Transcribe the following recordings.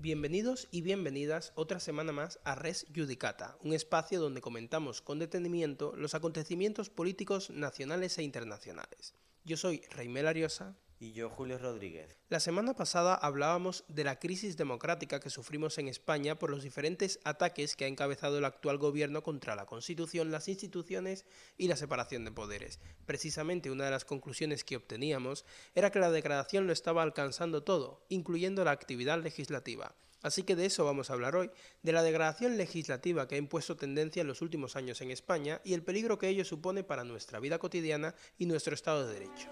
Bienvenidos y bienvenidas otra semana más a Res Judicata, un espacio donde comentamos con detenimiento los acontecimientos políticos nacionales e internacionales. Yo soy Reymel Ariosa. Y yo, Julio Rodríguez. La semana pasada hablábamos de la crisis democrática que sufrimos en España por los diferentes ataques que ha encabezado el actual gobierno contra la Constitución, las instituciones y la separación de poderes. Precisamente una de las conclusiones que obteníamos era que la degradación lo estaba alcanzando todo, incluyendo la actividad legislativa. Así que de eso vamos a hablar hoy, de la degradación legislativa que ha impuesto tendencia en los últimos años en España y el peligro que ello supone para nuestra vida cotidiana y nuestro Estado de Derecho.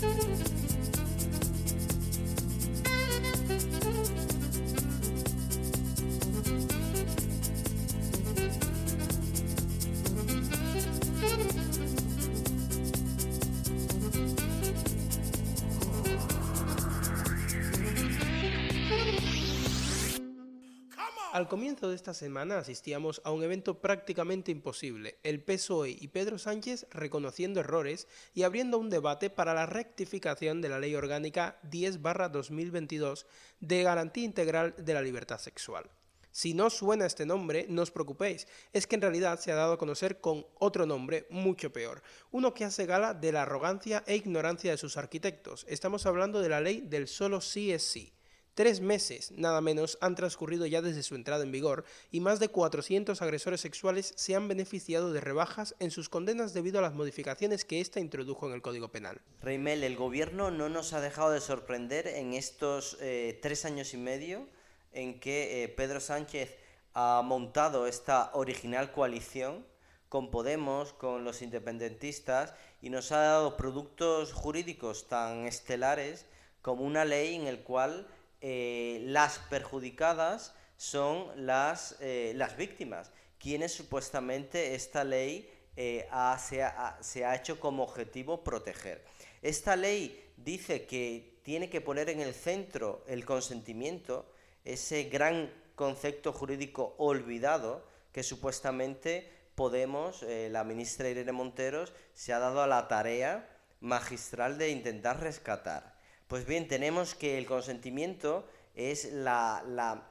Thank you. Al comienzo de esta semana asistíamos a un evento prácticamente imposible, el PSOE y Pedro Sánchez reconociendo errores y abriendo un debate para la rectificación de la Ley Orgánica 10-2022 de Garantía Integral de la Libertad Sexual. Si no suena este nombre, no os preocupéis, es que en realidad se ha dado a conocer con otro nombre mucho peor, uno que hace gala de la arrogancia e ignorancia de sus arquitectos. Estamos hablando de la ley del solo sí es sí. Tres meses, nada menos, han transcurrido ya desde su entrada en vigor y más de 400 agresores sexuales se han beneficiado de rebajas en sus condenas debido a las modificaciones que ésta introdujo en el Código Penal. Reymel, el gobierno no nos ha dejado de sorprender en estos eh, tres años y medio en que eh, Pedro Sánchez ha montado esta original coalición con Podemos, con los independentistas y nos ha dado productos jurídicos tan estelares como una ley en el cual eh, las perjudicadas son las, eh, las víctimas, quienes supuestamente esta ley eh, se, ha, hecho como objetivo proteger. Esta ley dice que tiene que poner en el centro el consentimiento, ese gran concepto jurídico olvidado que supuestamente Podemos, la ministra Irene Monteros, se ha dado a la tarea magistral de intentar rescatar. Pues bien, tenemos que el consentimiento es la,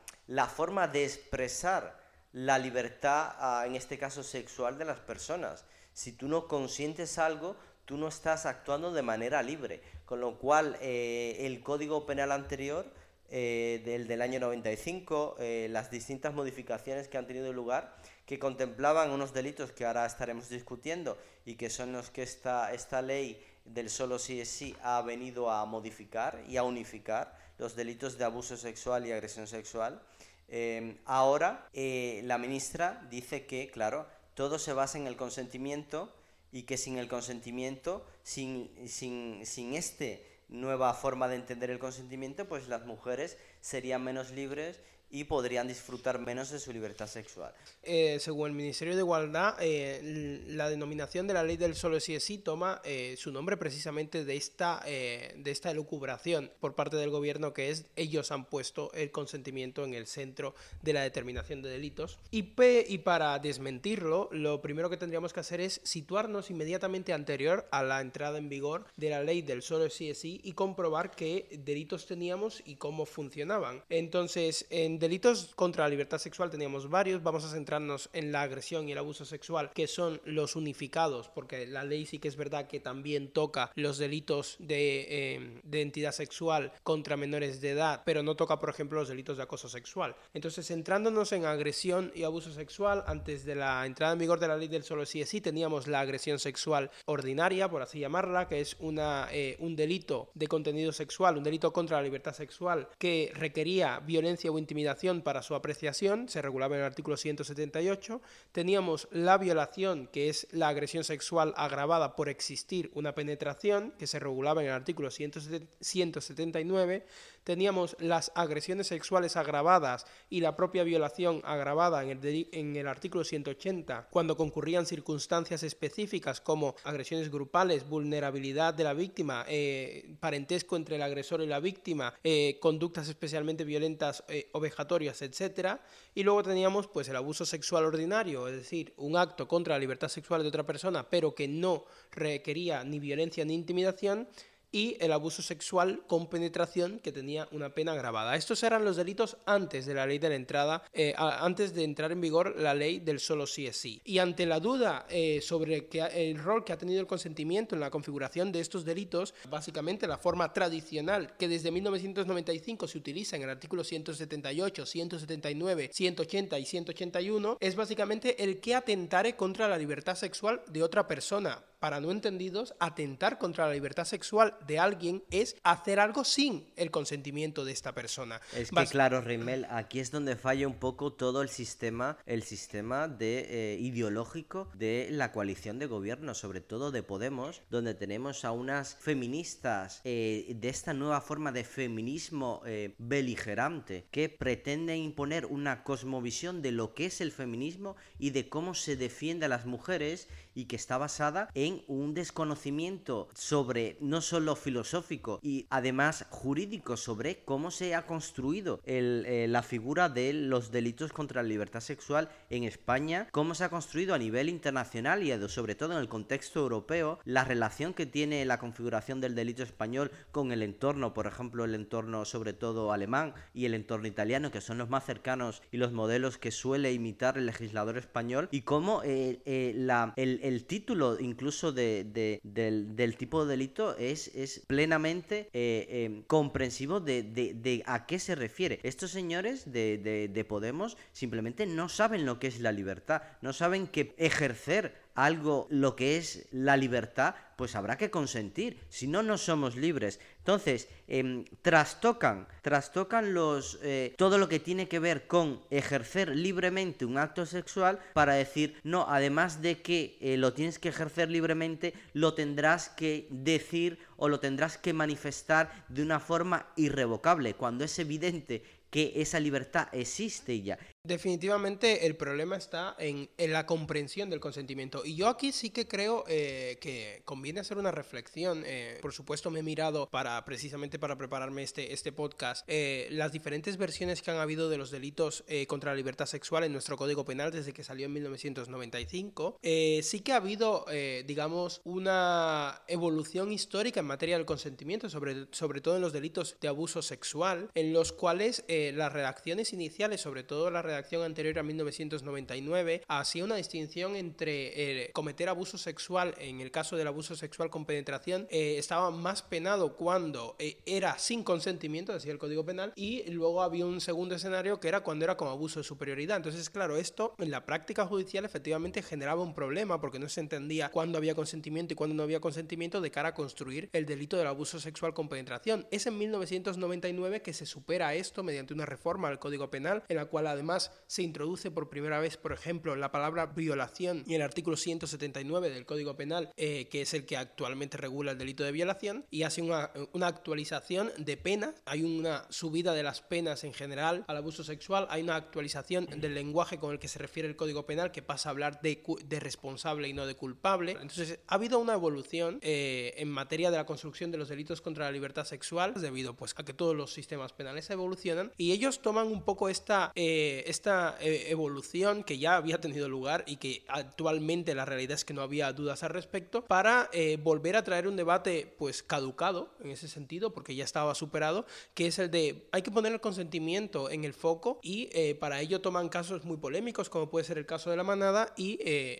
forma de expresar la libertad, ah, en este caso sexual, de las personas. Si tú no consientes algo, tú no estás actuando de manera libre. Con lo cual, eh, el Código Penal anterior, eh, del, del año 95, eh, las distintas modificaciones que han tenido lugar, que contemplaban unos delitos que ahora estaremos discutiendo y que son los que esta, esta ley del solo sí es sí ha venido a modificar y a unificar los delitos de abuso sexual y agresión sexual. Eh, ahora eh, la ministra dice que, claro, todo se basa en el consentimiento y que sin el consentimiento, sin, sin, sin esta nueva forma de entender el consentimiento, pues las mujeres serían menos libres y podrían disfrutar menos de su libertad sexual. Eh, según el Ministerio de Igualdad, eh, la denominación de la ley del solo sí es sí toma eh, su nombre precisamente de esta, de esta elucubración por parte del gobierno que es ellos han puesto el consentimiento en el centro de la determinación de delitos. Y, y para desmentirlo, lo primero que tendríamos que hacer es situarnos inmediatamente anterior a la entrada en vigor de la ley del solo sí es sí y comprobar qué delitos teníamos y cómo funcionaban. Entonces, en delitos contra la libertad sexual teníamos varios, vamos a centrarnos en la agresión y el abuso sexual, que son los unificados, porque la ley sí que es verdad que también toca los delitos de, de entidad sexual contra menores de edad, pero no toca, por ejemplo, los delitos de acoso sexual. Entonces, centrándonos en agresión y abuso sexual, antes de la entrada en vigor de la ley del solo sí es sí, teníamos la agresión sexual ordinaria, por así llamarla, que es una, eh, un delito de contenido sexual, un delito contra la libertad sexual que requería violencia o intimidación para su apreciación, se regulaba en el artículo 178. Teníamos la violación, que es la agresión sexual agravada por existir una penetración, que se regulaba en el artículo 179 teníamos las agresiones sexuales agravadas y la propia violación agravada en el, artículo 180, cuando concurrían circunstancias específicas como agresiones grupales, vulnerabilidad de la víctima, eh, parentesco entre el agresor y la víctima, eh, conductas especialmente violentas eh, o etcétera, y luego teníamos pues el abuso sexual ordinario, es decir, un acto contra la libertad sexual de otra persona, pero que no requería ni violencia ni intimidación, y el abuso sexual con penetración que tenía una pena agravada. Estos eran los delitos antes de la ley de entrada, eh, antes de entrar en vigor la ley del solo sí es sí. Y ante la duda eh, sobre el rol que ha tenido el consentimiento en la configuración de estos delitos, básicamente la forma tradicional que desde 1995 se utiliza en el artículo 178, 179, 180 y 181, es básicamente el que atentare contra la libertad sexual de otra persona para no entendidos, atentar contra la libertad sexual de alguien es hacer algo sin el consentimiento de esta persona. Es que claro, Rimmel, aquí es donde falla un poco todo el sistema, el sistema de eh, ideológico de la coalición de gobierno, sobre todo de Podemos, donde tenemos a unas feministas eh, de esta nueva forma de feminismo eh, beligerante que pretenden imponer una cosmovisión de lo que es el feminismo y de cómo se defiende a las mujeres y que está basada en un desconocimiento sobre no solo filosófico y además jurídico sobre cómo se ha construido eh, la figura de los delitos contra la libertad sexual en España, cómo se ha construido a nivel internacional y sobre todo en el contexto europeo, la relación que tiene la configuración del delito español con el entorno, por ejemplo, el entorno sobre todo alemán y el entorno italiano, que son los más cercanos y los modelos que suele imitar el legislador español, y cómo eh, eh, el, el título incluso de, del, tipo de delito es, plenamente eh, em, comprensivo de, a qué se refiere. Estos señores de Podemos simplemente no saben lo que es la libertad, no saben que ejercer algo lo que es la libertad, pues habrá que consentir, si no, no somos libres. Entonces, em, trastocan, trastocan los, eh, todo lo que tiene que ver con ejercer libremente un acto sexual para decir, no, además de que eh, lo tienes que ejercer libremente, lo tendrás que decir o lo tendrás que manifestar de una forma irrevocable, cuando es evidente que esa libertad existe ya. Definitivamente el problema está en, la comprensión del consentimiento. Y yo aquí sí que creo eh, que conviene hacer una reflexión. Eh, por supuesto me he mirado para precisamente para prepararme este, este podcast eh, las diferentes versiones que han habido de los delitos contra la libertad sexual en nuestro Código Penal desde que salió en 1995. sí que ha habido, digamos, una evolución histórica en materia del consentimiento, sobre, sobre todo en los delitos de abuso sexual, en los cuales las redacciones iniciales, sobre todo las redacciones acción anterior a 1999 hacía una distinción entre eh, cometer abuso sexual, en el caso del abuso sexual con penetración, eh, estaba más penado cuando eh, era sin consentimiento, decía el Código Penal, y luego había un segundo escenario que era cuando era con abuso de superioridad. Entonces, claro, esto en la práctica judicial efectivamente generaba un problema porque no se entendía cuándo había consentimiento y cuándo no había consentimiento de cara a construir el delito del abuso sexual con penetración. Es en 1999 que se supera esto mediante una reforma al Código Penal en la cual además se introduce por primera vez, por ejemplo, la palabra violación y el artículo 179 del Código Penal, eh, que es el que actualmente regula el delito de violación, y hace una, actualización de penas. Hay una subida de las penas en general al abuso sexual, hay una actualización del lenguaje con el que se refiere el Código Penal, que pasa a hablar de, de responsable y no de culpable. Entonces, ha habido una evolución eh, en materia de la construcción de los delitos contra la libertad sexual, debido pues, a que todos los sistemas penales evolucionan, y ellos toman un poco esta, eh, esta eh, evolución que ya había tenido lugar y que actualmente la realidad es que no había dudas al respecto, para eh, volver a traer un debate pues caducado en ese sentido, porque ya estaba superado, que es el de hay que poner el consentimiento en el foco y eh, para ello toman casos muy polémicos, como puede ser el caso de la manada, y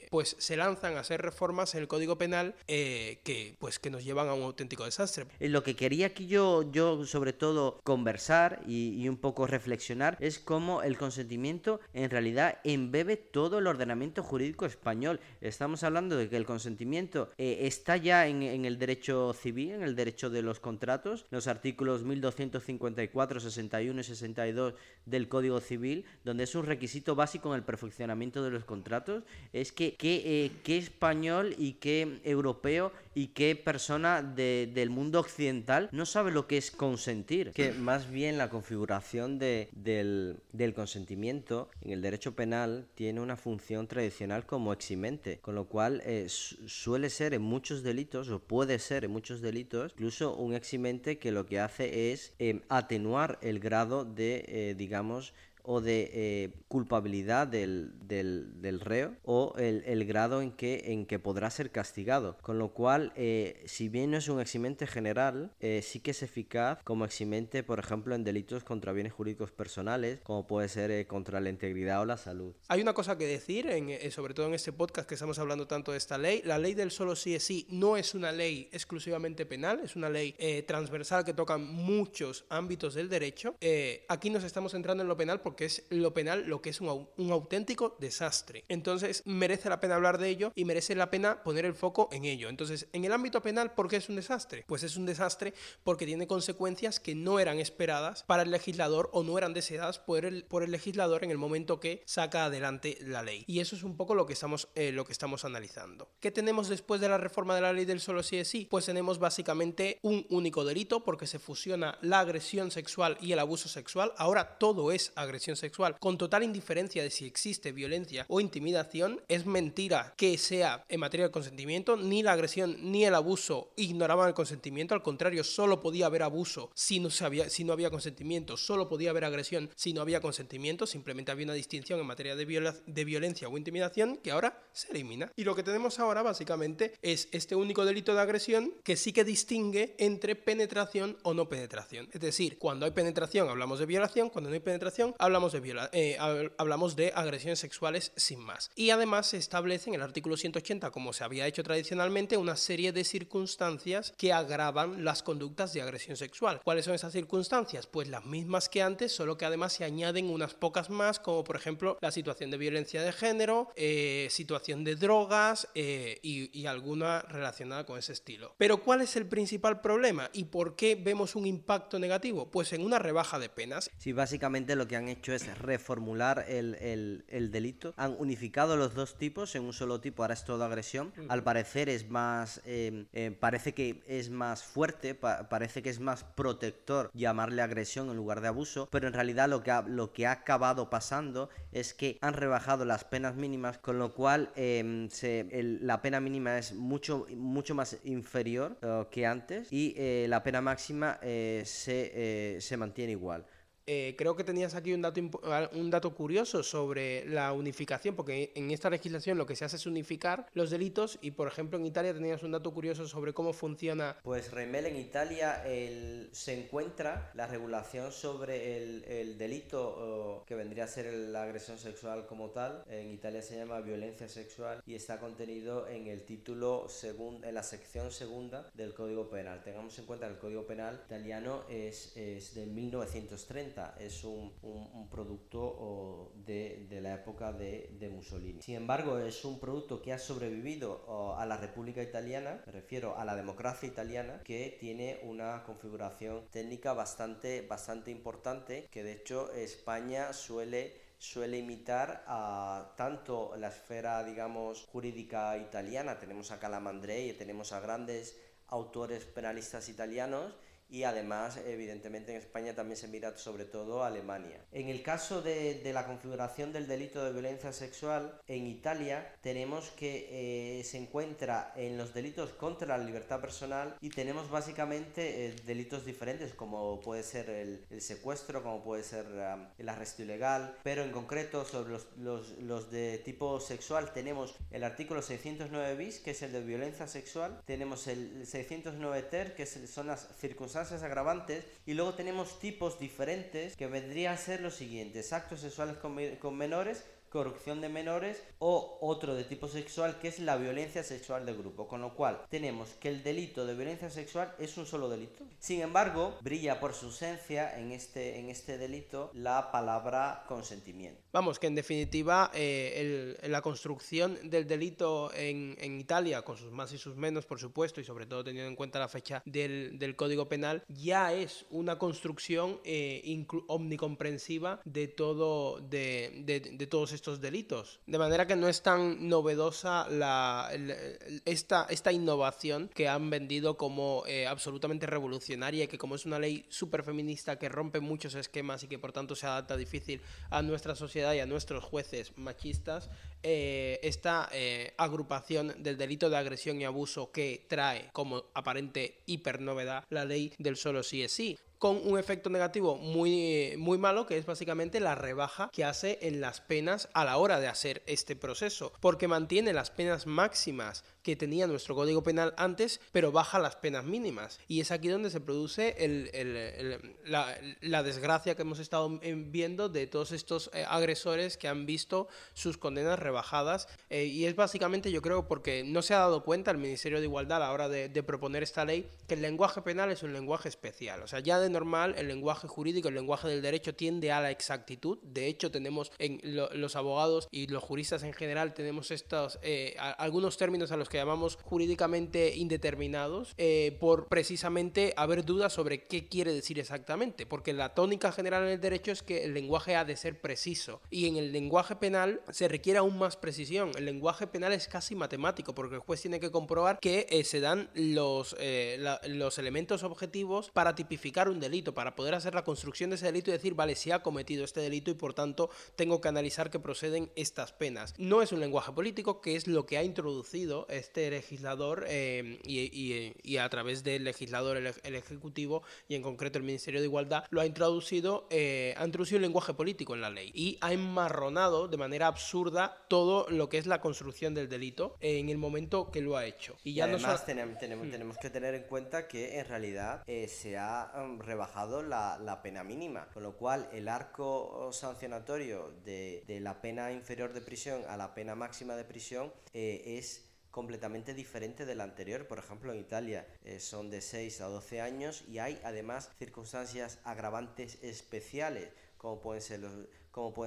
pues se lanzan a hacer reformas en el Código Penal que pues que nos llevan a un auténtico desastre. Lo que quería aquí yo, yo sobre todo conversar y, y un poco reflexionar es cómo el consentimiento en realidad embebe todo el ordenamiento jurídico español. Estamos hablando de que el consentimiento eh, está ya en, el derecho civil, en el derecho de los contratos, los artículos 1254, 61 y 62 del Código Civil, donde es un requisito básico en el perfeccionamiento de los contratos, es que qué eh, español y qué europeo y qué persona del mundo occidental no sabe lo que es consentir. Que más bien la configuración de, del, consentimiento en el derecho penal tiene una función tradicional como eximente, con lo cual eh, suele ser en muchos delitos, o puede ser en muchos delitos, incluso un eximente que lo que hace es em, atenuar el grado de, eh, digamos, o de eh, culpabilidad del, del, reo o el, el, grado en que, en que podrá ser castigado. Con lo cual, eh, si bien no es un eximente general, eh, sí que es eficaz como eximente, por ejemplo, en delitos contra bienes jurídicos personales, como puede ser contra la integridad o la salud. Hay una cosa que decir, en, sobre todo en este podcast que estamos hablando tanto de esta ley. La ley del solo sí es sí no es una ley exclusivamente penal, es una ley transversal que toca muchos ámbitos del derecho. aquí nos estamos centrando en lo penal porque es lo penal lo que es un, un, auténtico desastre. Entonces merece la pena hablar de ello y merece la pena poner el foco en ello. Entonces, en el ámbito penal, ¿por qué es un desastre? Pues es un desastre porque tiene consecuencias que no eran esperadas para el legislador o no eran deseadas por el, por el legislador en el momento que saca adelante la ley. Y eso es un poco lo que estamos, eh, lo que estamos analizando. ¿Qué tenemos después de la reforma de la ley del solo sí es sí? Pues tenemos básicamente un único delito porque se fusiona la agresión sexual y el abuso sexual. Ahora todo es agresión sexual, con total indiferencia de si existe violencia o intimidación, es mentira que sea en materia de consentimiento, ni la agresión ni el abuso ignoraban el consentimiento, al contrario, solo podía haber abuso si no, había, si no había consentimiento, solo podía haber agresión si no había consentimiento, simplemente había una distinción en materia de, de violencia o intimidación que ahora se elimina. Y lo que tenemos ahora básicamente es este único delito de agresión que sí que distingue entre penetración o no penetración. Es decir, cuando hay penetración hablamos de violación, cuando no hay penetración hablamos de, viola eh, hablamos de agresiones sexuales sin más. Y además se establece en el artículo 180, como se había hecho tradicionalmente, una serie de circunstancias que agravan las conductas de agresión sexual. ¿Cuáles son esas circunstancias? Pues las mismas que antes, solo que además se añaden unas pocas más, como por ejemplo la situación de violencia de género, eh, situación de drogas eh, y, y alguna relacionada con ese estilo. Pero ¿cuál es el principal problema y por qué vemos un impacto negativo? Pues en una rebaja de penas. Sí, básicamente lo que han hecho es reformular el, delito. Han unificado los dos tipos en un solo tipo. Ahora es todo agresión. Al parecer es más. Eh, eh, parece que es más fuerte, parece que es más protector llamarle agresión en lugar de abuso. Pero en realidad lo que ha, lo que ha acabado pasando es que han rebajado las penas mínimas, con lo cual em, la pena mínima es mucho, mucho más inferior eh, que antes y la pena máxima se, se mantiene igual. Eh, creo que tenías aquí un dato, un dato curioso sobre la unificación, porque en esta legislación lo que se hace es unificar los delitos y, por ejemplo, en Italia tenías un dato curioso sobre cómo funciona. Pues Remel, en Italia se encuentra la regulación sobre el, delito que vendría a ser la agresión sexual como tal. En Italia se llama violencia sexual y está contenido en el título segundo, en la sección segunda del Código Penal. Tengamos en cuenta que el Código Penal italiano es, es de 1930 es un, producto de, la época de, Mussolini. Sin embargo, es un producto que ha sobrevivido a la República Italiana, me refiero a la democracia italiana, que tiene una configuración técnica bastante, bastante importante, que de hecho España suele suele imitar a tanto la esfera, digamos, jurídica italiana, tenemos a Calamandrei, tenemos a grandes autores penalistas italianos, y además, evidentemente, en España también se mira sobre todo a Alemania. En el caso de, la configuración del delito de violencia sexual, en Italia tenemos que eh, se encuentra en los delitos contra la libertad personal y tenemos básicamente eh, delitos diferentes como puede ser el, secuestro, como puede ser el arresto ilegal, pero en concreto sobre los, los, los de tipo sexual tenemos el artículo 609 bis, que es el de violencia sexual, tenemos el 609 ter, que son las circunstancias agravantes y luego tenemos tipos diferentes que vendrían a ser los siguientes, actos sexuales con, con menores corrupción de menores o otro de tipo sexual que es la violencia sexual de grupo. Con lo cual tenemos que el delito de violencia sexual es un solo delito. Sin embargo, brilla por su ausencia en este, en este delito la palabra consentimiento. Vamos, que en definitiva eh, la construcción del delito en, en, Italia, con sus más y sus menos, por supuesto, y sobre todo teniendo en cuenta la fecha del, del Código Penal, ya es una construcción eh, omnicomprensiva de todo, de, de, de todos estos delitos. De manera que no es tan novedosa la, esta, esta innovación que han vendido como eh, absolutamente revolucionaria y que como es una ley súper feminista que rompe muchos esquemas y que por tanto se adapta difícil a nuestra sociedad y a nuestros jueces machistas, eh, esta eh, agrupación del delito de agresión y abuso que trae como aparente hipernovedad la ley del solo sí es sí. Con un efecto negativo muy, muy malo, que es básicamente la rebaja que hace en las penas a la hora de hacer este proceso, porque mantiene las penas máximas que tenía nuestro Código Penal antes, pero baja las penas mínimas. Y es aquí donde se produce la, desgracia que hemos estado viendo de todos estos eh, agresores que han visto sus condenas rebajadas. Eh, y es básicamente, yo creo, porque no se ha dado cuenta el Ministerio de Igualdad a la hora de, proponer esta ley, que el lenguaje penal es un lenguaje especial. O sea, ya de normal, el lenguaje jurídico, el lenguaje del derecho tiende a la exactitud. De hecho, tenemos en los abogados y los juristas en general, tenemos estos, eh, algunos términos a los que llamamos jurídicamente indeterminados eh, por precisamente haber dudas sobre qué quiere decir exactamente, porque la tónica general en el derecho es que el lenguaje ha de ser preciso y en el lenguaje penal se requiere aún más precisión. El lenguaje penal es casi matemático porque el juez tiene que comprobar que eh, se dan los, eh, los elementos objetivos para tipificar un delito, para poder hacer la construcción de ese delito y decir, vale, si ha cometido este delito y por tanto tengo que analizar que proceden estas penas. No es un lenguaje político, que es lo que ha introducido este legislador eh, y, a través del legislador, el, Ejecutivo y en concreto el Ministerio de Igualdad, lo ha introducido, eh, ha introducido el lenguaje político en la ley y ha enmarronado de manera absurda todo lo que es la construcción del delito en el momento que lo ha hecho. Y, ya además tenemos, mm. tenemos, que tener en cuenta que en realidad eh, se ha um, rebajado la, la, pena mínima, con lo cual el arco sancionatorio de, de, la pena inferior de prisión a la pena máxima de prisión es completamente diferente del anterior. Por ejemplo, en Italia eh, son de 6 a 12 años y hay además circunstancias agravantes especiales, como pueden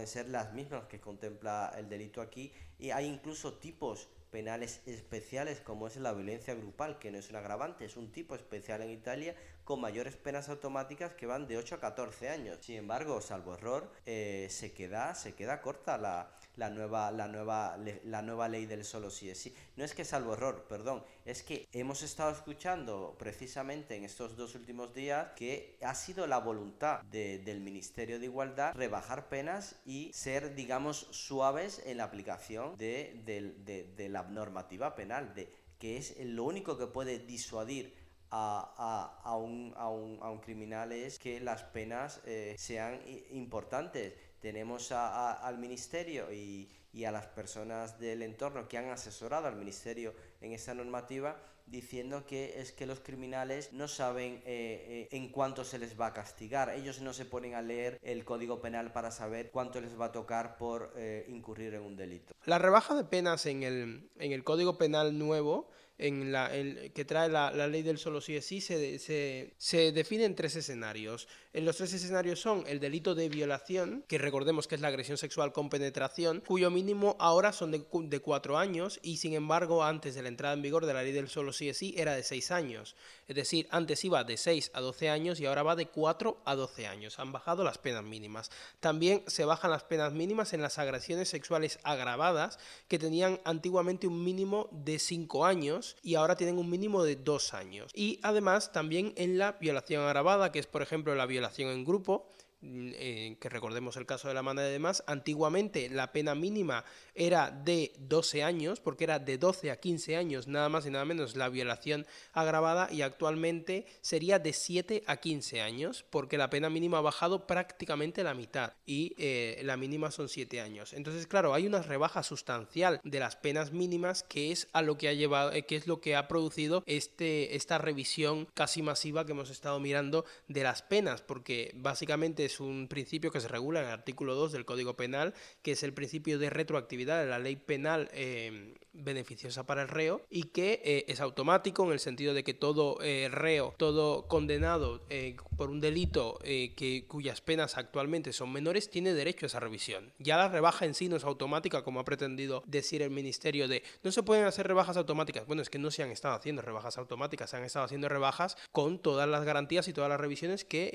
ser las mismas que contempla el delito aquí y hay incluso tipos penales especiales como es la violencia grupal, que no es un agravante, es un tipo especial en Italia con mayores penas automáticas que van de 8 a 14 años. Sin embargo, salvo error, eh, se, queda, se queda corta la, nueva, la nueva, la nueva ley del solo sí es sí. No es que salvo error, perdón, es que hemos estado escuchando precisamente en estos dos últimos días que ha sido la voluntad del Ministerio de Igualdad rebajar penas y ser, digamos, suaves en la aplicación de, de, la normativa penal, de, que es lo único que puede disuadir a, a, a, un, a, un, a, un, criminal es que las penas eh, sean importantes tenemos al ministerio y, a las personas del entorno que han asesorado al ministerio en esta normativa diciendo que es que los criminales no saben eh, eh, en cuánto se les va a castigar. Ellos no se ponen a leer el código penal para saber cuánto les va a tocar por eh, incurrir en un delito. La rebaja de penas en el, en el código penal nuevo en la, que trae la, ley del solo sí es sí se, se, se define en tres escenarios. En los tres escenarios son el delito de violación, que recordemos que es la agresión sexual con penetración, cuyo mínimo ahora son de, cuatro años y sin embargo antes de la entrada en vigor de la ley del solo sí es sí era de seis años. Es decir, antes iba de 6 a 12 años y ahora va de 4 a 12 años. Han bajado las penas mínimas. También se bajan las penas mínimas en las agresiones sexuales agravadas, que tenían antiguamente un mínimo de 5 años y ahora tienen un mínimo de 2 años. Y además también en la violación agravada, que es por ejemplo la violación en grupo, Mm, eh, que recordemos el caso de la mano de demás, antiguamente la pena mínima era de 12 años, porque era de 12 a 15 años, nada más y nada menos la violación agravada, y actualmente sería de 7 a 15 años, porque la pena mínima ha bajado prácticamente la mitad, y eh, la mínima son 7 años. Entonces, claro, hay una rebaja sustancial de las penas mínimas que es a lo que ha llevado, eh, que es lo que ha producido este, esta revisión casi masiva que hemos estado mirando de las penas, porque básicamente es un principio que se regula en el artículo 2 del Código Penal, que es el principio de retroactividad de la ley penal eh, beneficiosa para el reo y que eh, es automático en el sentido de que todo eh, reo, todo condenado por un delito que, cuyas penas actualmente son menores, tiene derecho a esa revisión. Ya la rebaja en sí no es automática, como ha pretendido decir el Ministerio de no se pueden hacer rebajas automáticas. Bueno, es que no se han estado haciendo rebajas automáticas, se han estado haciendo rebajas con todas las garantías y todas las revisiones que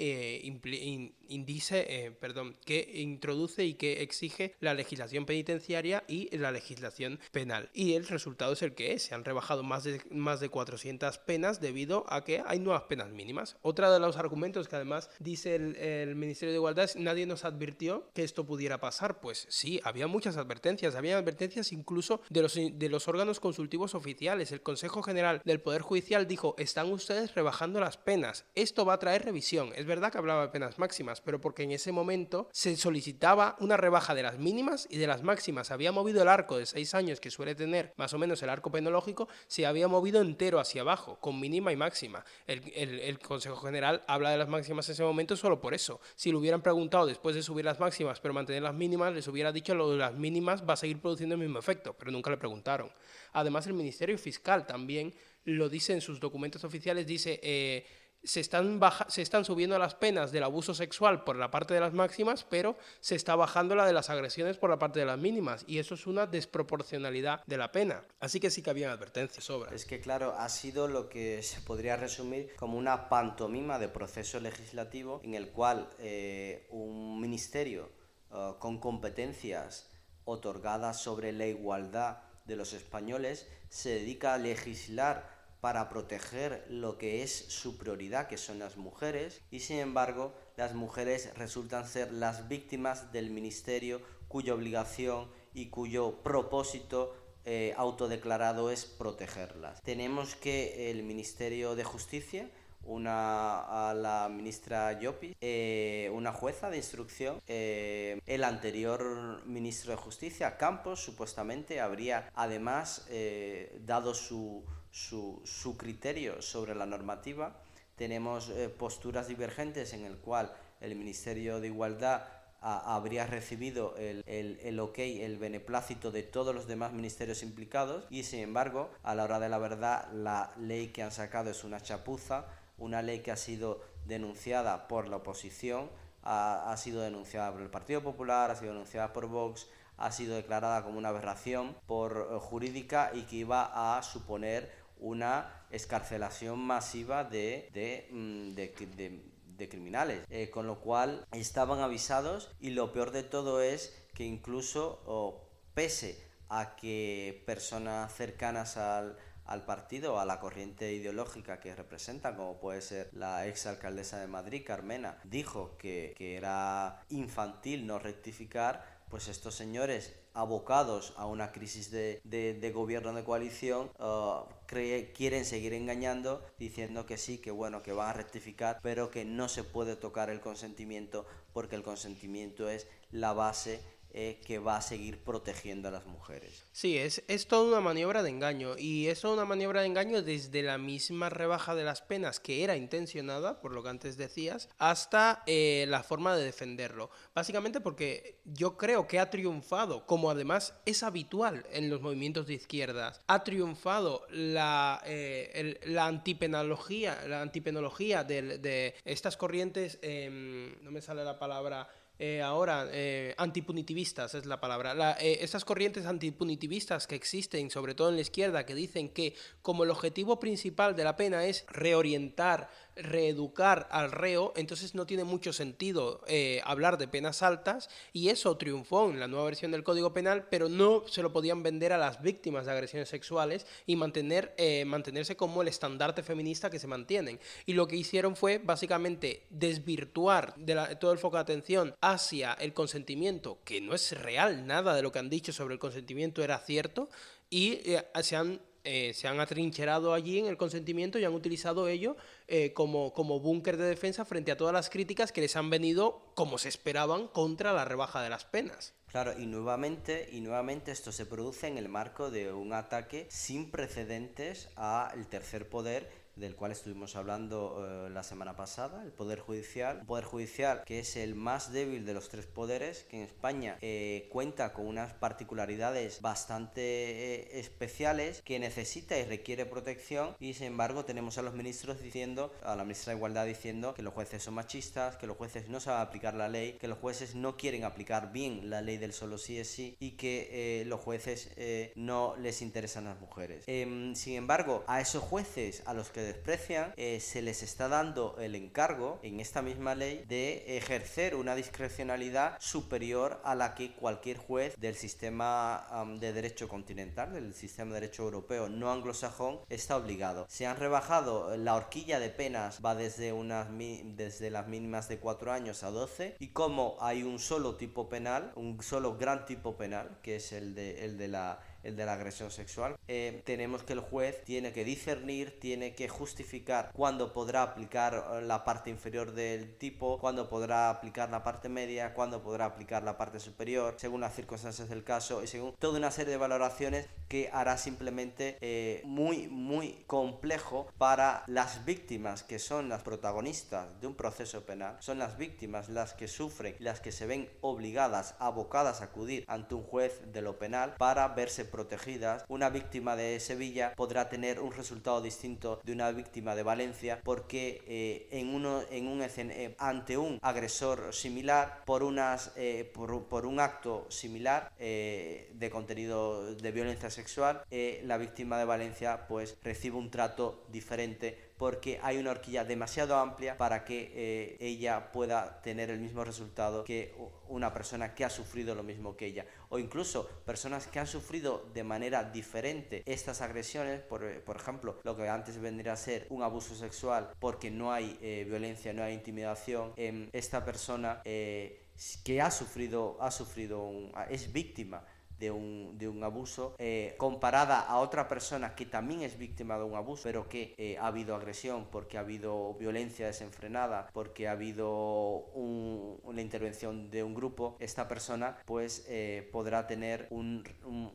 perdón, que introduce y que exige la legislación penitenciaria y la legislación penal. Y el resultado es el que es. Se han rebajado más de, más de 400 penas debido a que hay nuevas penas mínimas. Otra de los argumentos que además dice el, Ministerio de Igualdad es nadie nos advirtió que esto pudiera pasar. Pues sí, había muchas advertencias. Había advertencias incluso de los, de los órganos consultivos oficiales. El Consejo General del Poder Judicial dijo, están ustedes rebajando las penas. Esto va a traer revisión. Es verdad que hablaba de penas máximas, pero porque en ese momento se solicitaba una rebaja de las mínimas y de las máximas. Había movido el arco de seis años que suele tener más o menos el arco penológico, se había movido entero hacia abajo, con mínima y máxima. El, Consejo General habla de las máximas en ese momento solo por eso. Si lo hubieran preguntado después de subir las máximas, pero mantener las mínimas, les hubiera dicho lo de las mínimas va a seguir produciendo el mismo efecto, pero nunca le preguntaron. Además, el Ministerio Fiscal también lo dice en sus documentos oficiales, dice... Eh, se están, se están subiendo las penas del abuso sexual por la parte de las máximas, pero se está bajando la de las agresiones por la parte de las mínimas. Y eso es una desproporcionalidad de la pena. Así que sí que habían advertencias sobre. Es que, claro, ha sido lo que se podría resumir como una pantomima de proceso legislativo en el cual eh, un ministerio eh, con competencias otorgadas sobre la igualdad de los españoles se dedica a legislar para proteger lo que es su prioridad, que son las mujeres, y sin embargo las mujeres resultan ser las víctimas del ministerio cuya obligación y cuyo propósito eh, autodeclarado es protegerlas. Tenemos que el Ministerio de Justicia una a la ministra Llopi, eh, una jueza de instrucción. Eh, el anterior ministro de Justicia, Campos, supuestamente habría además eh, dado su, su, su, criterio sobre la normativa. Tenemos posturas divergentes en el cual el Ministerio de Igualdad habría recibido el, el, el, ok, el beneplácito de todos los demás ministerios implicados y sin embargo, a la hora de la verdad, la ley que han sacado es una chapuza una ley que ha sido denunciada por la oposición, ha, ha, sido denunciada por el Partido Popular, ha sido denunciada por Vox, ha sido declarada como una aberración por eh, jurídica y que iba a suponer una escarcelación masiva de, de, mm, de, de criminales, eh, con lo cual estaban avisados y lo peor de todo es que incluso oh, pese a que personas cercanas al, al partido, a la corriente ideológica que representa, como puede ser la ex alcaldesa de Madrid, Carmena, dijo que, que era infantil no rectificar, pues estos señores abocados a una crisis de, de, de gobierno de coalición uh, cree, quieren seguir engañando diciendo que sí, que bueno, que van a rectificar, pero que no se puede tocar el consentimiento porque el consentimiento es la base eh, que va a seguir protegiendo a las mujeres. Sí, es, es toda una maniobra de engaño y es una maniobra de engaño desde la misma rebaja de las penas que era intencionada, por lo que antes decías, hasta eh, la forma de defenderlo. Básicamente porque yo creo que ha triunfado, como además es habitual en los movimientos de izquierdas, ha triunfado la, eh, la antipenología, la antipenología de, de estas corrientes, eh, no me sale la palabra, eh, ahora, eh, antipunitivistas es la palabra. La, eh, estas corrientes antipunitivistas que existen, sobre todo en la izquierda, que dicen que como el objetivo principal de la pena es reorientar reeducar al reo, entonces no tiene mucho sentido eh, hablar de penas altas y eso triunfó en la nueva versión del Código Penal, pero no se lo podían vender a las víctimas de agresiones sexuales y mantener, eh, mantenerse como el estandarte feminista que se mantienen. Y lo que hicieron fue básicamente desvirtuar de todo el foco de atención hacia el consentimiento, que no es real, nada de lo que han dicho sobre el consentimiento era cierto, y eh, se han eh, se han atrincherado allí en el consentimiento y han utilizado ello eh, como, como búnker de defensa frente a todas las críticas que les han venido, como se esperaban, contra la rebaja de las penas. Claro, y nuevamente, y nuevamente esto se produce en el marco de un ataque sin precedentes al tercer poder del cual estuvimos hablando eh, la semana pasada, el Poder Judicial. Un Poder Judicial que es el más débil de los tres poderes, que en España eh, cuenta con unas particularidades bastante eh, especiales, que necesita y requiere protección, y sin embargo tenemos a los ministros diciendo, a la ministra de Igualdad diciendo que los jueces son machistas, que los jueces no saben aplicar la ley, que los jueces no quieren aplicar bien la ley del solo sí es sí, y que los jueces no les interesan las mujeres. Em, sin embargo, a esos jueces a los que desprecian, eh, se les está dando el encargo en esta misma ley de ejercer una discrecionalidad superior a la que cualquier juez del sistema de derecho continental, del sistema de derecho europeo no anglosajón, está obligado. Se han rebajado la horquilla de penas, va desde, unas, desde las mínimas de 4 años a 12, y como hay un solo tipo penal, un solo gran tipo penal, que es el de, el de la el de la agresión sexual, eh, tenemos que el juez tiene que discernir, tiene que justificar cuándo podrá aplicar eh, la parte inferior del tipo, cuándo podrá aplicar la parte media, cuándo podrá aplicar la parte superior, según las circunstancias del caso y según toda una serie de valoraciones que hará simplemente eh, muy, muy complejo para las víctimas que son las protagonistas de un proceso penal, son las víctimas las que sufren, las que se ven obligadas, abocadas a acudir ante un juez de lo penal para verse protegidas, una víctima de Sevilla podrá tener un resultado distinto de una víctima de Valencia porque eh, en uno en un eh, ante un agresor similar por unas eh, por, por, un acto similar de contenido de violencia sexual la víctima de Valencia pues recibe un trato diferente porque hay una horquilla demasiado amplia para que eh, ella pueda tener el mismo resultado que una persona que ha sufrido lo mismo que ella. O incluso personas que han sufrido de manera diferente estas agresiones, por, eh, ejemplo, lo que antes vendría a ser un abuso sexual porque no hay eh, violencia, no hay intimidación, esta persona que ha sufrido, ha sufrido es víctima de un, de un abuso, eh, comparada a otra persona que también es víctima de un abuso, pero que eh, ha habido agresión, porque ha habido violencia desenfrenada, porque ha habido una intervención de un grupo, esta persona pues eh, podrá tener un,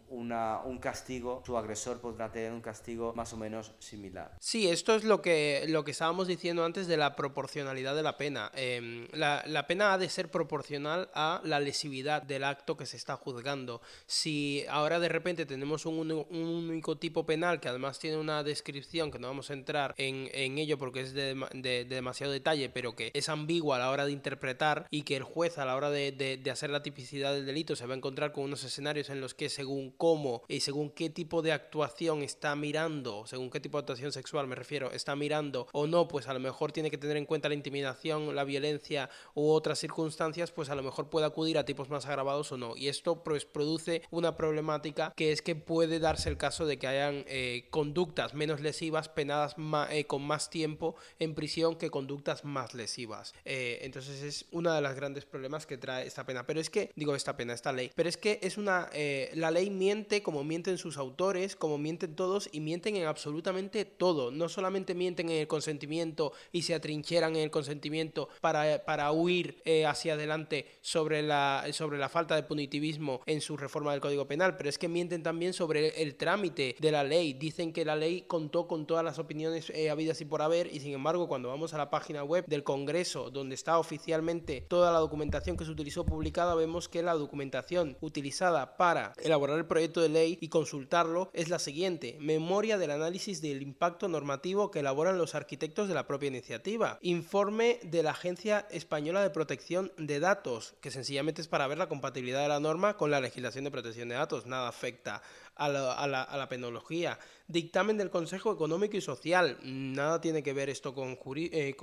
una, un castigo, su agresor podrá tener un castigo más o menos similar. Sí, esto es lo que, lo que estábamos diciendo antes de la proporcionalidad de la pena. Em, la, la pena ha de ser proporcional a la lesividad del acto que se está juzgando si ahora de repente tenemos un, único tipo penal que además tiene una descripción que no vamos a entrar en, ello porque es de, demasiado detalle, pero que es ambigua a la hora de interpretar y que el juez a la hora de, hacer la tipicidad del delito se va a encontrar con unos escenarios en los que según cómo y según qué tipo de actuación está mirando, según qué tipo de actuación sexual me refiero, está mirando o no, pues a lo mejor tiene que tener en cuenta la intimidación, la violencia u otras circunstancias, pues a lo mejor puede acudir a tipos más agravados o no. Y esto pues produce una problemática que es que puede darse el caso de que hayan eh, conductas menos lesivas penadas eh, con más tiempo en prisión que conductas más lesivas. Eh, entonces es uno de los grandes problemas que trae esta pena. Pero es que, digo esta pena, esta ley, pero es que es una... la ley miente como mienten sus autores, como mienten todos y mienten en absolutamente todo. No solamente mienten en el consentimiento y se atrincheran en el consentimiento para, para huir hacia adelante sobre la, sobre la falta de punitivismo en su reforma del Código Penal, pero es que mienten también sobre el trámite de la ley. Dicen que la ley contó con todas las opiniones eh, habidas y por haber y sin embargo cuando vamos a la página web del Congreso donde está oficialmente toda la documentación que se utilizó publicada, vemos que la documentación utilizada para elaborar el proyecto de ley y consultarlo es la siguiente. Memoria del análisis del impacto normativo que elaboran los arquitectos de la propia iniciativa. Informe de la Agencia Española de Protección de Datos, que sencillamente es para ver la compatibilidad de la norma con la legislación de protección protección de datos, nada afecta a la, penología. Dictamen del Consejo Económico y Social, nada tiene que ver esto con, eh,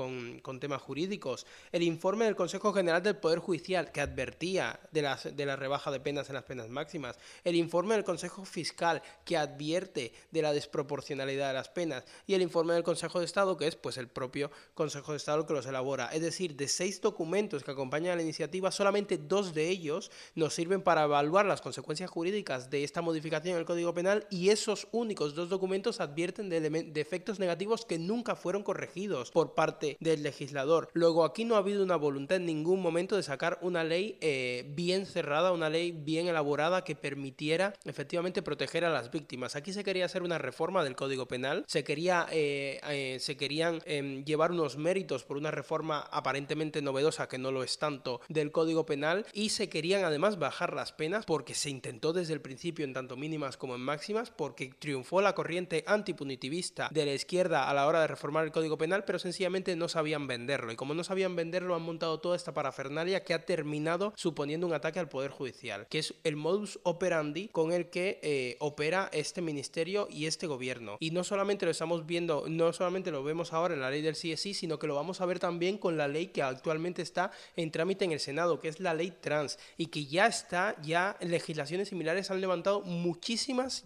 temas jurídicos. El informe del Consejo General del Poder Judicial, que advertía de, la rebaja de penas en las penas máximas. El informe del Consejo Fiscal, que advierte de la desproporcionalidad de las penas. Y el informe del Consejo de Estado, que es pues el propio Consejo de Estado que los elabora. Es decir, de seis documentos que acompañan a la iniciativa, solamente dos de ellos nos sirven para evaluar las consecuencias jurídicas de esta modificación en el Código Penal y esos únicos dos documentos advierten de, efectos negativos que nunca fueron corregidos por parte del legislador. Luego aquí no ha habido una voluntad en ningún momento de sacar una ley eh, bien cerrada, una ley bien elaborada que permitiera efectivamente proteger a las víctimas. Aquí se quería hacer una reforma del Código Penal, se quería eh, eh, se querían em, llevar unos méritos por una reforma aparentemente novedosa que no lo es tanto del Código Penal y se querían además bajar las penas porque se intentó desde el principio en tanto mínima como en máximas porque triunfó la corriente antipunitivista de la izquierda a la hora de reformar el Código Penal, pero sencillamente no sabían venderlo. Y como no sabían venderlo, han montado toda esta parafernalia que ha terminado suponiendo un ataque al Poder Judicial, que es el modus operandi con el que eh, opera este ministerio y este gobierno. Y no solamente lo estamos viendo, no solamente lo vemos ahora en la ley del CSI, sino que lo vamos a ver también con la ley que actualmente está en trámite en el Senado, que es la ley trans, y que ya está, ya legislaciones similares han levantado muchísimas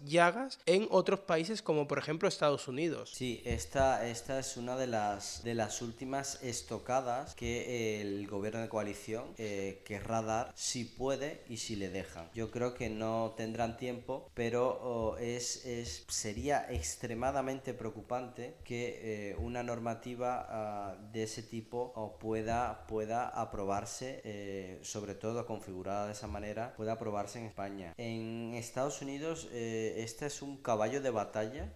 llagas en otros países como por ejemplo Estados Unidos. Sí, esta, esta es una de las, de las últimas estocadas que el gobierno de coalición eh, querrá dar si puede y si le dejan. Yo creo que no tendrán tiempo, pero oh, es, es, sería extremadamente preocupante que eh, una normativa ah, de ese tipo oh, pueda, pueda aprobarse, eh, sobre todo configurada de esa manera, pueda aprobarse en España. En Estados Unidos este es un caballo de batalla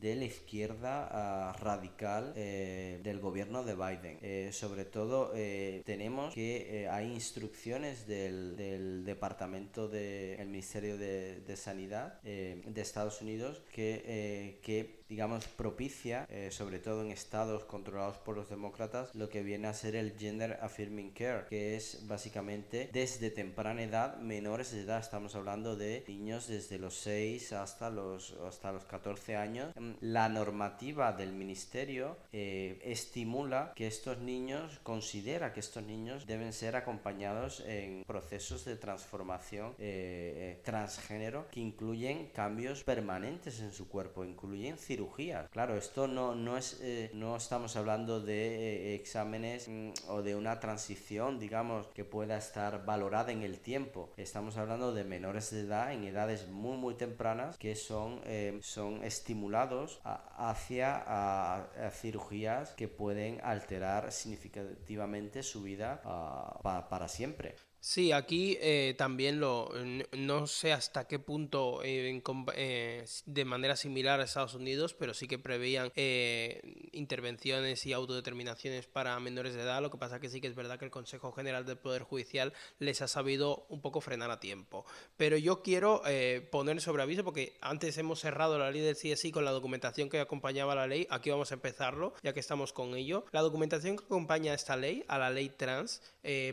de la izquierda ah, radical eh, del gobierno de Biden. Eh, sobre todo eh, tenemos que hay instrucciones del, Departamento del Ministerio de, de Sanidad de Estados Unidos que, que digamos, propicia, eh, sobre todo en estados controlados por los demócratas, lo que viene a ser el Gender Affirming Care, que es básicamente desde temprana edad, menores de edad, estamos hablando de niños desde los 6 hasta los, hasta los 14 años. Mm, la normativa del ministerio eh, estimula que estos niños, considera que estos niños deben ser acompañados en procesos de transformación eh, transgénero que incluyen cambios permanentes en su cuerpo, incluyen Claro, esto no, no, es, eh, no estamos hablando de eh, exámenes mm, o de una transición, digamos, que pueda estar valorada en el tiempo. Estamos hablando de menores de edad en edades muy, muy tempranas que son, eh, son estimulados hacia cirugías que pueden alterar significativamente su vida ah, para siempre. Sí, aquí eh, también lo no sé hasta qué punto eh, eh, de manera similar a Estados Unidos, pero sí que preveían intervenciones y autodeterminaciones para menores de edad. Lo que pasa que sí que es verdad que el Consejo General del Poder Judicial les ha sabido un poco frenar a tiempo. Pero yo quiero poner sobre aviso porque antes hemos cerrado la ley del CSI con la documentación que acompañaba la ley. Aquí vamos a empezarlo, ya que estamos con ello. La documentación que acompaña a esta ley, a la ley trans,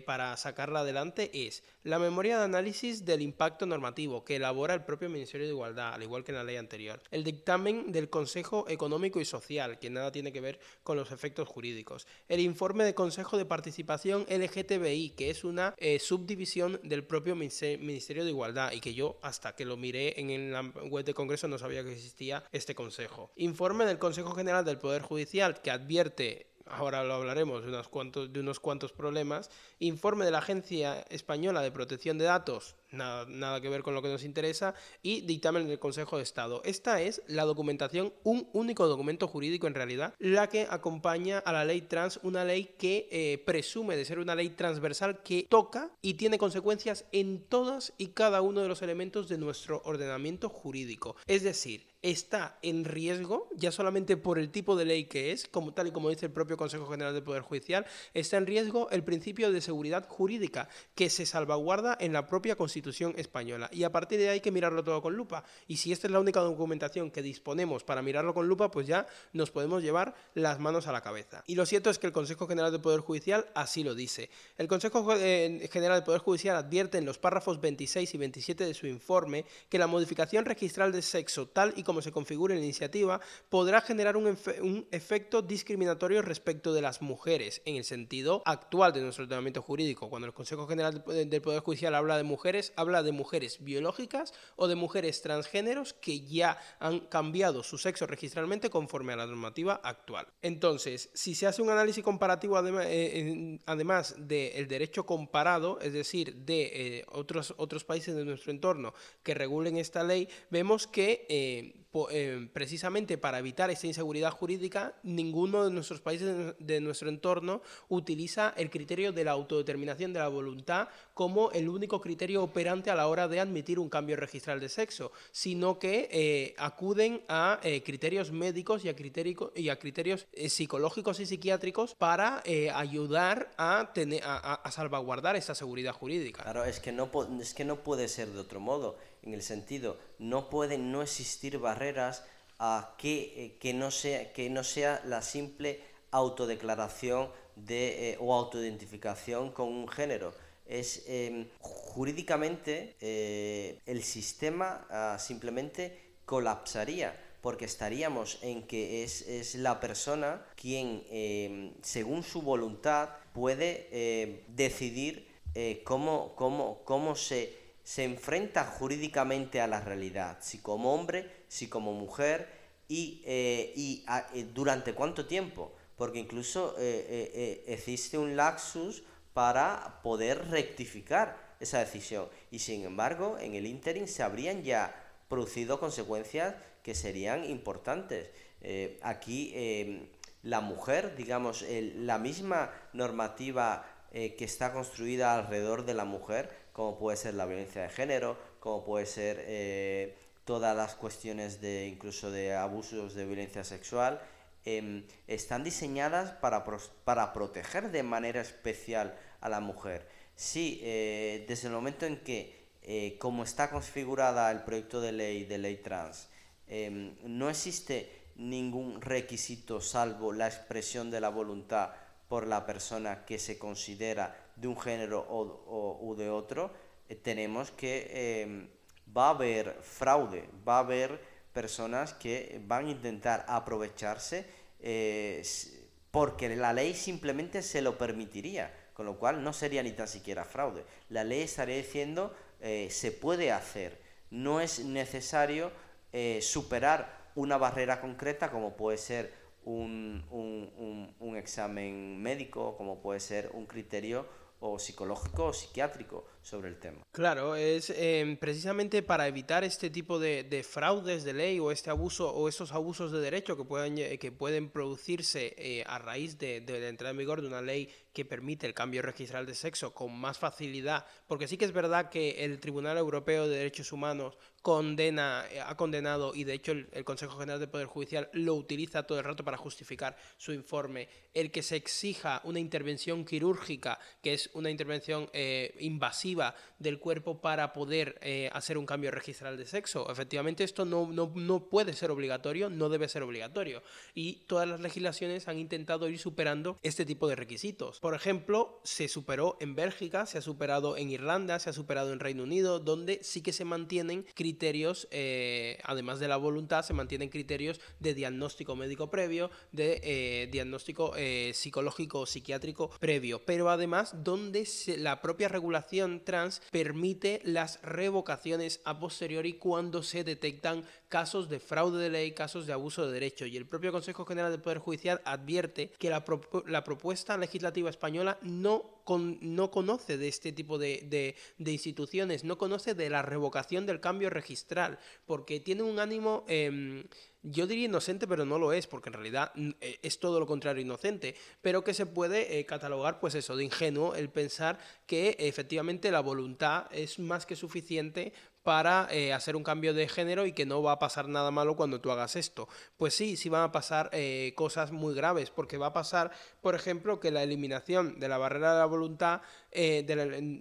para sacarla adelante es la memoria de análisis del impacto normativo que elabora el propio Ministerio de Igualdad, al igual que en la ley anterior, el dictamen del Consejo Económico y Social, que nada tiene que ver con los efectos jurídicos, el informe del Consejo de Participación LGTBI, que es una eh, subdivisión del propio Ministerio de Igualdad y que yo hasta que lo miré en la web del Congreso no sabía que existía este consejo. Informe del Consejo General del Poder Judicial que advierte ahora lo hablaremos de unos cuantos, de unos cuantos problemas, informe de la Agencia Española de Protección de Datos nada, nada que ver con lo que nos interesa, y dictamen del Consejo de Estado. Esta es la documentación, un único documento jurídico en realidad, la que acompaña a la ley trans, una ley que eh, presume de ser una ley transversal que toca y tiene consecuencias en todas y cada uno de los elementos de nuestro ordenamiento jurídico. Es decir, está en riesgo, ya solamente por el tipo de ley que es, como tal y como dice el propio Consejo General del Poder Judicial, está en riesgo el principio de seguridad jurídica que se salvaguarda en la propia Constitución Española. Y a partir de ahí hay que mirarlo todo con lupa. Y si esta es la única documentación que disponemos para mirarlo con lupa, pues ya nos podemos llevar las manos a la cabeza. Y lo cierto es que el Consejo General del Poder Judicial así lo dice. El Consejo eh, General del Poder Judicial advierte en los párrafos 26 y 27 de su informe que la modificación registral de sexo, tal y como se configura en la iniciativa, podrá generar un efecto discriminatorio respecto de las mujeres en el sentido actual de nuestro ordenamiento jurídico. Cuando el Consejo General del Poder Judicial habla de mujeres, habla de mujeres biológicas o de mujeres transgéneros que ya han cambiado su sexo registralmente conforme a la normativa actual. Entonces, si se hace un análisis comparativo eh, además, del derecho comparado, es decir, de eh, otros, otros países de nuestro entorno que regulen esta ley, vemos que eh, eh, precisamente para evitar esta inseguridad jurídica, ninguno de nuestros países de nuestro entorno utiliza el criterio de la autodeterminación de la voluntad como el único criterio operante a la hora de admitir un cambio registral de sexo, sino que eh, acuden a eh, criterios médicos y a, y a criterios psicológicos y psiquiátricos para ayudar a, tener, a, salvaguardar esta seguridad jurídica. Claro, es que, no, es que no puede ser de otro modo en el sentido, no pueden no existir barreras a que, eh, que, no, sea, que no sea la simple autodeclaración de, eh, o autoidentificación con un género. Es em, jurídicamente eh, el sistema ah, simplemente colapsaría porque estaríamos en que es, la persona quien, em, según su voluntad, puede em, decidir cómo, cómo, cómo se, se enfrenta jurídicamente a la realidad, si como hombre, si como mujer y, y durante cuánto tiempo porque incluso eh, eh, eh, existe un laxus para poder rectificar esa decisión. Y sin embargo, en el interim se habrían ya producido consecuencias que serían importantes. aquí la mujer, digamos, la misma normativa que está construida alrededor de la mujer, como puede ser la violencia de género, como puede ser todas las cuestiones de incluso de abusos de violencia sexual, Em, están diseñadas para, para, proteger de manera especial a la mujer. Sí, eh, desde el momento en que, eh, como está configurada el proyecto de ley de ley trans, em, no existe ningún requisito salvo la expresión de la voluntad por la persona que se considera de un género o, de otro, eh, tenemos que em, va a haber fraude, va a haber personas que van a intentar aprovecharse eh, porque la ley simplemente se lo permitiría, con lo cual no sería ni tan siquiera fraude. La ley estaría diciendo eh, se puede hacer, no es necesario superar una barrera concreta como puede ser un, un examen médico, como puede ser un criterio o psicológico o psiquiátrico sobre el tema. Claro, es em, precisamente para evitar este tipo de, fraudes de ley o este abuso o estos abusos de derecho que pueden, que pueden producirse eh, a raíz de, de, la entrada en vigor de una ley que permite el cambio registral de sexo con más facilidad, porque sí que es verdad que el Tribunal Europeo de Derechos Humanos condena, eh, ha condenado y de hecho el, Consejo General del Poder Judicial lo utiliza todo el rato para justificar su informe, el que se exija una intervención quirúrgica, que es una intervención eh, invasiva del cuerpo para poder eh, hacer un cambio registral de sexo. Efectivamente esto no, no, no puede ser obligatorio, no debe ser obligatorio y todas las legislaciones han intentado ir superando este tipo de requisitos. Por ejemplo, se superó en Bélgica, se ha superado en Irlanda, se ha superado en Reino Unido, donde sí que se mantienen criterios, eh, además de la voluntad, se mantienen criterios de diagnóstico médico previo, de eh, diagnóstico eh, psicológico o psiquiátrico previo, pero además donde la propia regulación trans permite las revocaciones a posteriori cuando se detectan casos de fraude de ley, casos de abuso de derecho. Y el propio Consejo General del Poder Judicial advierte que la, la propuesta legislativa española no no conoce de este tipo de, instituciones, no conoce de la revocación del cambio registral, porque tiene un ánimo, em, yo diría inocente, pero no lo es, porque en realidad eh, es todo lo contrario inocente, pero que se puede eh, catalogar, pues eso, de ingenuo el pensar que efectivamente la voluntad es más que suficiente para eh, hacer un cambio de género y que no va a pasar nada malo cuando tú hagas esto. Pues sí, sí van a pasar eh, cosas muy graves, porque va a pasar, por ejemplo, que la eliminación de la barrera de la voluntad, eh,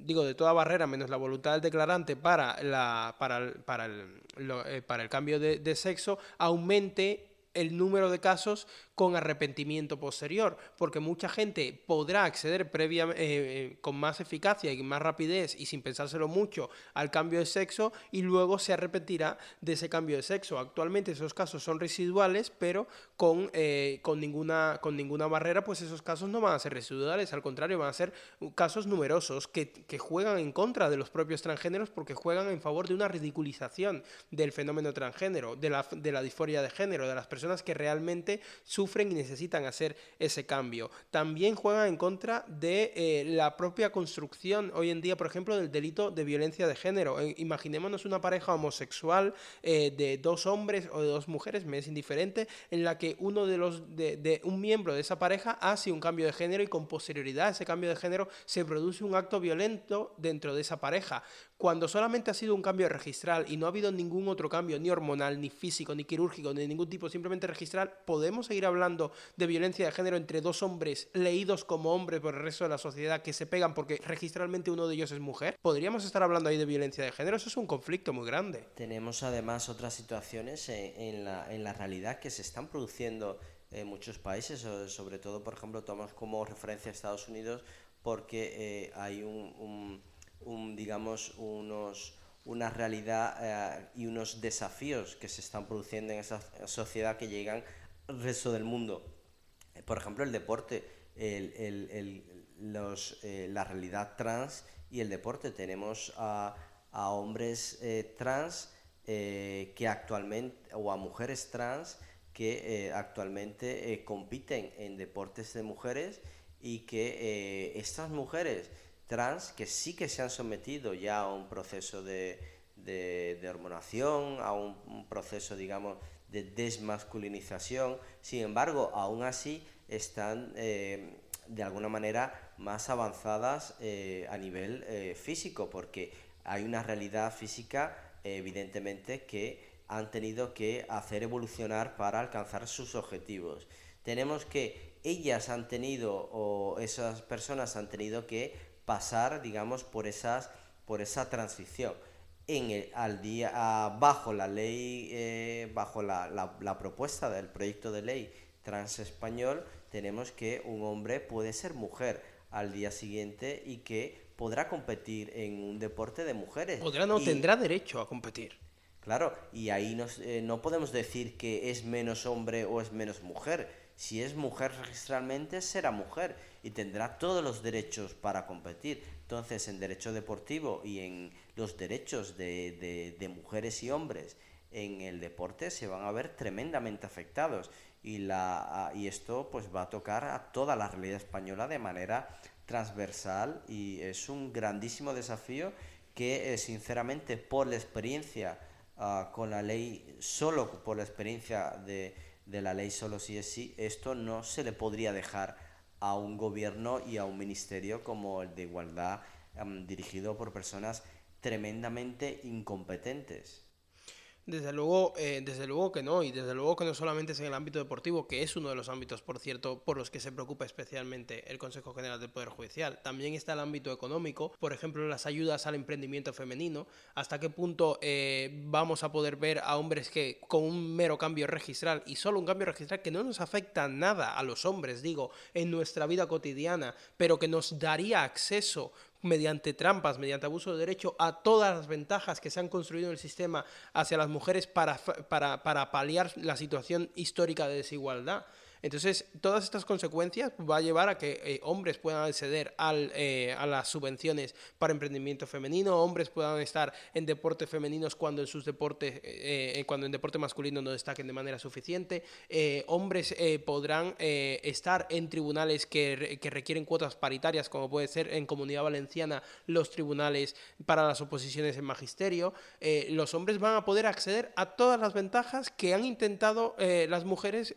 digo, de toda barrera menos la voluntad del declarante para, la, para, el, para, el, para el cambio de, de sexo, aumente el número de casos con arrepentimiento posterior, porque mucha gente podrá acceder previa, eh, eh, con más eficacia y más rapidez y sin pensárselo mucho al cambio de sexo y luego se arrepentirá de ese cambio de sexo. Actualmente esos casos son residuales, pero con, eh, con, ninguna, con ninguna barrera, pues esos casos no van a ser residuales, al contrario, van a ser casos numerosos que, que juegan en contra de los propios transgéneros porque juegan en favor de una ridiculización del fenómeno transgénero, de la, de la disforia de género, de las personas que realmente sufren sufren y necesitan hacer ese cambio. También juegan en contra de eh, la propia construcción hoy en día, por ejemplo, del delito de violencia de género. Eh, imaginémonos una pareja homosexual eh, de dos hombres o de dos mujeres, me es indiferente, en la que uno de los de, un miembro de esa pareja hace un cambio de género y con posterioridad a ese cambio de género se produce un acto violento dentro de esa pareja. Cuando solamente ha sido un cambio registral y no ha habido ningún otro cambio, ni hormonal, ni físico, ni quirúrgico, ni ningún tipo, simplemente registral, ¿podemos seguir hablando de violencia de género entre dos hombres leídos como hombres por el resto de la sociedad que se pegan porque registralmente uno de ellos es mujer? ¿Podríamos estar hablando ahí de violencia de género? Eso es un conflicto muy grande. Tenemos además otras situaciones en, la, en la realidad que se están produciendo en muchos países, sobre todo, por ejemplo, tomamos como referencia a Estados Unidos porque eh, hay un, un, digamos, unos una realidad eh, y unos desafíos que se están produciendo en esa sociedad que llegan resto del mundo. Eh, por ejemplo, el deporte, los, eh, la realidad trans y el deporte. Tenemos a, a hombres trans que actualmente, o a mujeres trans que actualmente compiten en deportes de mujeres y que estas mujeres trans que sí que se han sometido ya a un proceso de, de, hormonación, a un, proceso, digamos, de desmasculinización. Sin embargo, aún así están eh, de alguna manera más avanzadas eh, a nivel eh, físico, porque hay una realidad física, evidentemente, que han tenido que hacer evolucionar para alcanzar sus objetivos. Tenemos que ellas han tenido, o esas personas han tenido que pasar, digamos, por, esas, por esa transición. En el, al día, ah, bajo la ley, eh, bajo la, la, propuesta del proyecto de ley trans español, tenemos que un hombre puede ser mujer al día siguiente y que podrá competir en un deporte de mujeres. Podrá, no, tendrá derecho a competir. Claro, y ahí nos, eh, no podemos decir que es menos hombre o es menos mujer. Si es mujer registralmente, será mujer y tendrá todos los derechos para competir. Entonces, en derecho deportivo y en los derechos de, de, mujeres y hombres en el deporte se van a ver tremendamente afectados y, la, y esto pues va a tocar a toda la realidad española de manera transversal y es un grandísimo desafío que eh, sinceramente por la experiencia ah, con la ley, solo por la experiencia de, de la ley solo si es sí, esto no se le podría dejar a un gobierno y a un ministerio como el de igualdad dirigido por personas tremendamente incompetentes. Desde luego, eh, desde luego que no, y desde luego que no solamente es en el ámbito deportivo, que es uno de los ámbitos, por cierto, por los que se preocupa especialmente el Consejo General del Poder Judicial. También está el ámbito económico, por ejemplo, las ayudas al emprendimiento femenino. ¿Hasta qué punto eh, vamos a poder ver a hombres que con un mero cambio registral y solo un cambio registral que no nos afecta nada a los hombres, digo, en nuestra vida cotidiana, pero que nos daría acceso mediante trampas, mediante abuso de derecho, a todas las ventajas que se han construido en el sistema hacia las mujeres para, para, para paliar la situación histórica de desigualdad. Entonces, todas estas consecuencias va a llevar a que eh, hombres puedan acceder eh, a las subvenciones para emprendimiento femenino, hombres puedan estar en deportes femeninos cuando en sus deportes, eh, cuando en deporte masculino no destaquen de manera suficiente, hombres podrán estar en tribunales que requieren cuotas paritarias, como puede ser en Comunidad Valenciana los tribunales para las oposiciones en magisterio, los hombres van a poder acceder a todas las ventajas que han intentado las mujeres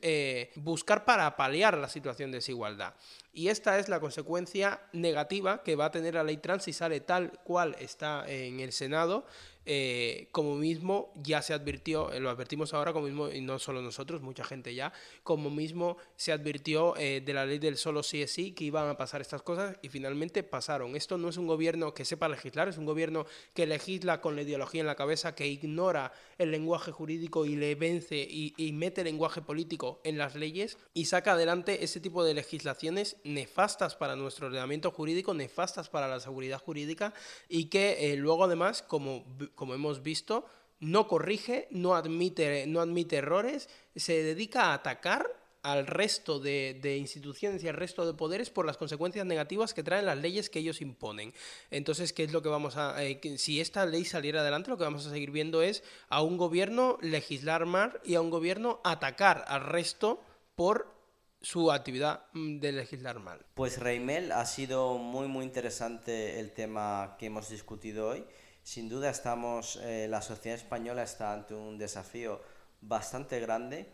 buscar para paliar la situación de desigualdad. Y esta es la consecuencia negativa que va a tener la ley trans si sale tal cual está en el Senado eh, como mismo ya se advirtió, eh, lo advertimos ahora como mismo, y no solo nosotros, mucha gente ya, como mismo se advirtió eh, de la ley del solo sí es sí que iban a pasar estas cosas y finalmente pasaron. Esto no es un gobierno que sepa legislar, es un gobierno que legisla con la ideología en la cabeza, que ignora el lenguaje jurídico y le vence y, y mete lenguaje político en las leyes y saca adelante ese tipo de legislaciones nefastas para nuestro ordenamiento jurídico, nefastas para la seguridad jurídica y que luego además, como como hemos visto, no corrige, no admite, no admite errores, se dedica a atacar al resto de, instituciones y al resto de poderes por las consecuencias negativas que traen las leyes que ellos imponen. Entonces, ¿qué es lo que vamos a... Eh, si esta ley saliera adelante, lo que vamos a seguir viendo es a un gobierno legislar mal y a un gobierno atacar al resto por su actividad mm, de legislar mal. Pues Reimel, ha sido muy muy interesante el tema que hemos discutido hoy. Sin duda estamos, eh, la sociedad española está ante un desafío bastante grande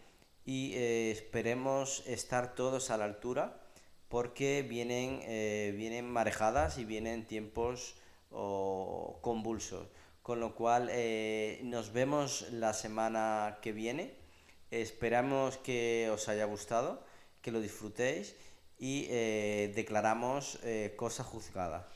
y eh, esperemos estar todos a la altura porque vienen, eh, vienen marejadas y vienen tiempos convulsos. Con lo cual nos vemos la semana que viene Esperamos que os haya gustado, que lo disfrutéis y declaramos cosa juzgada.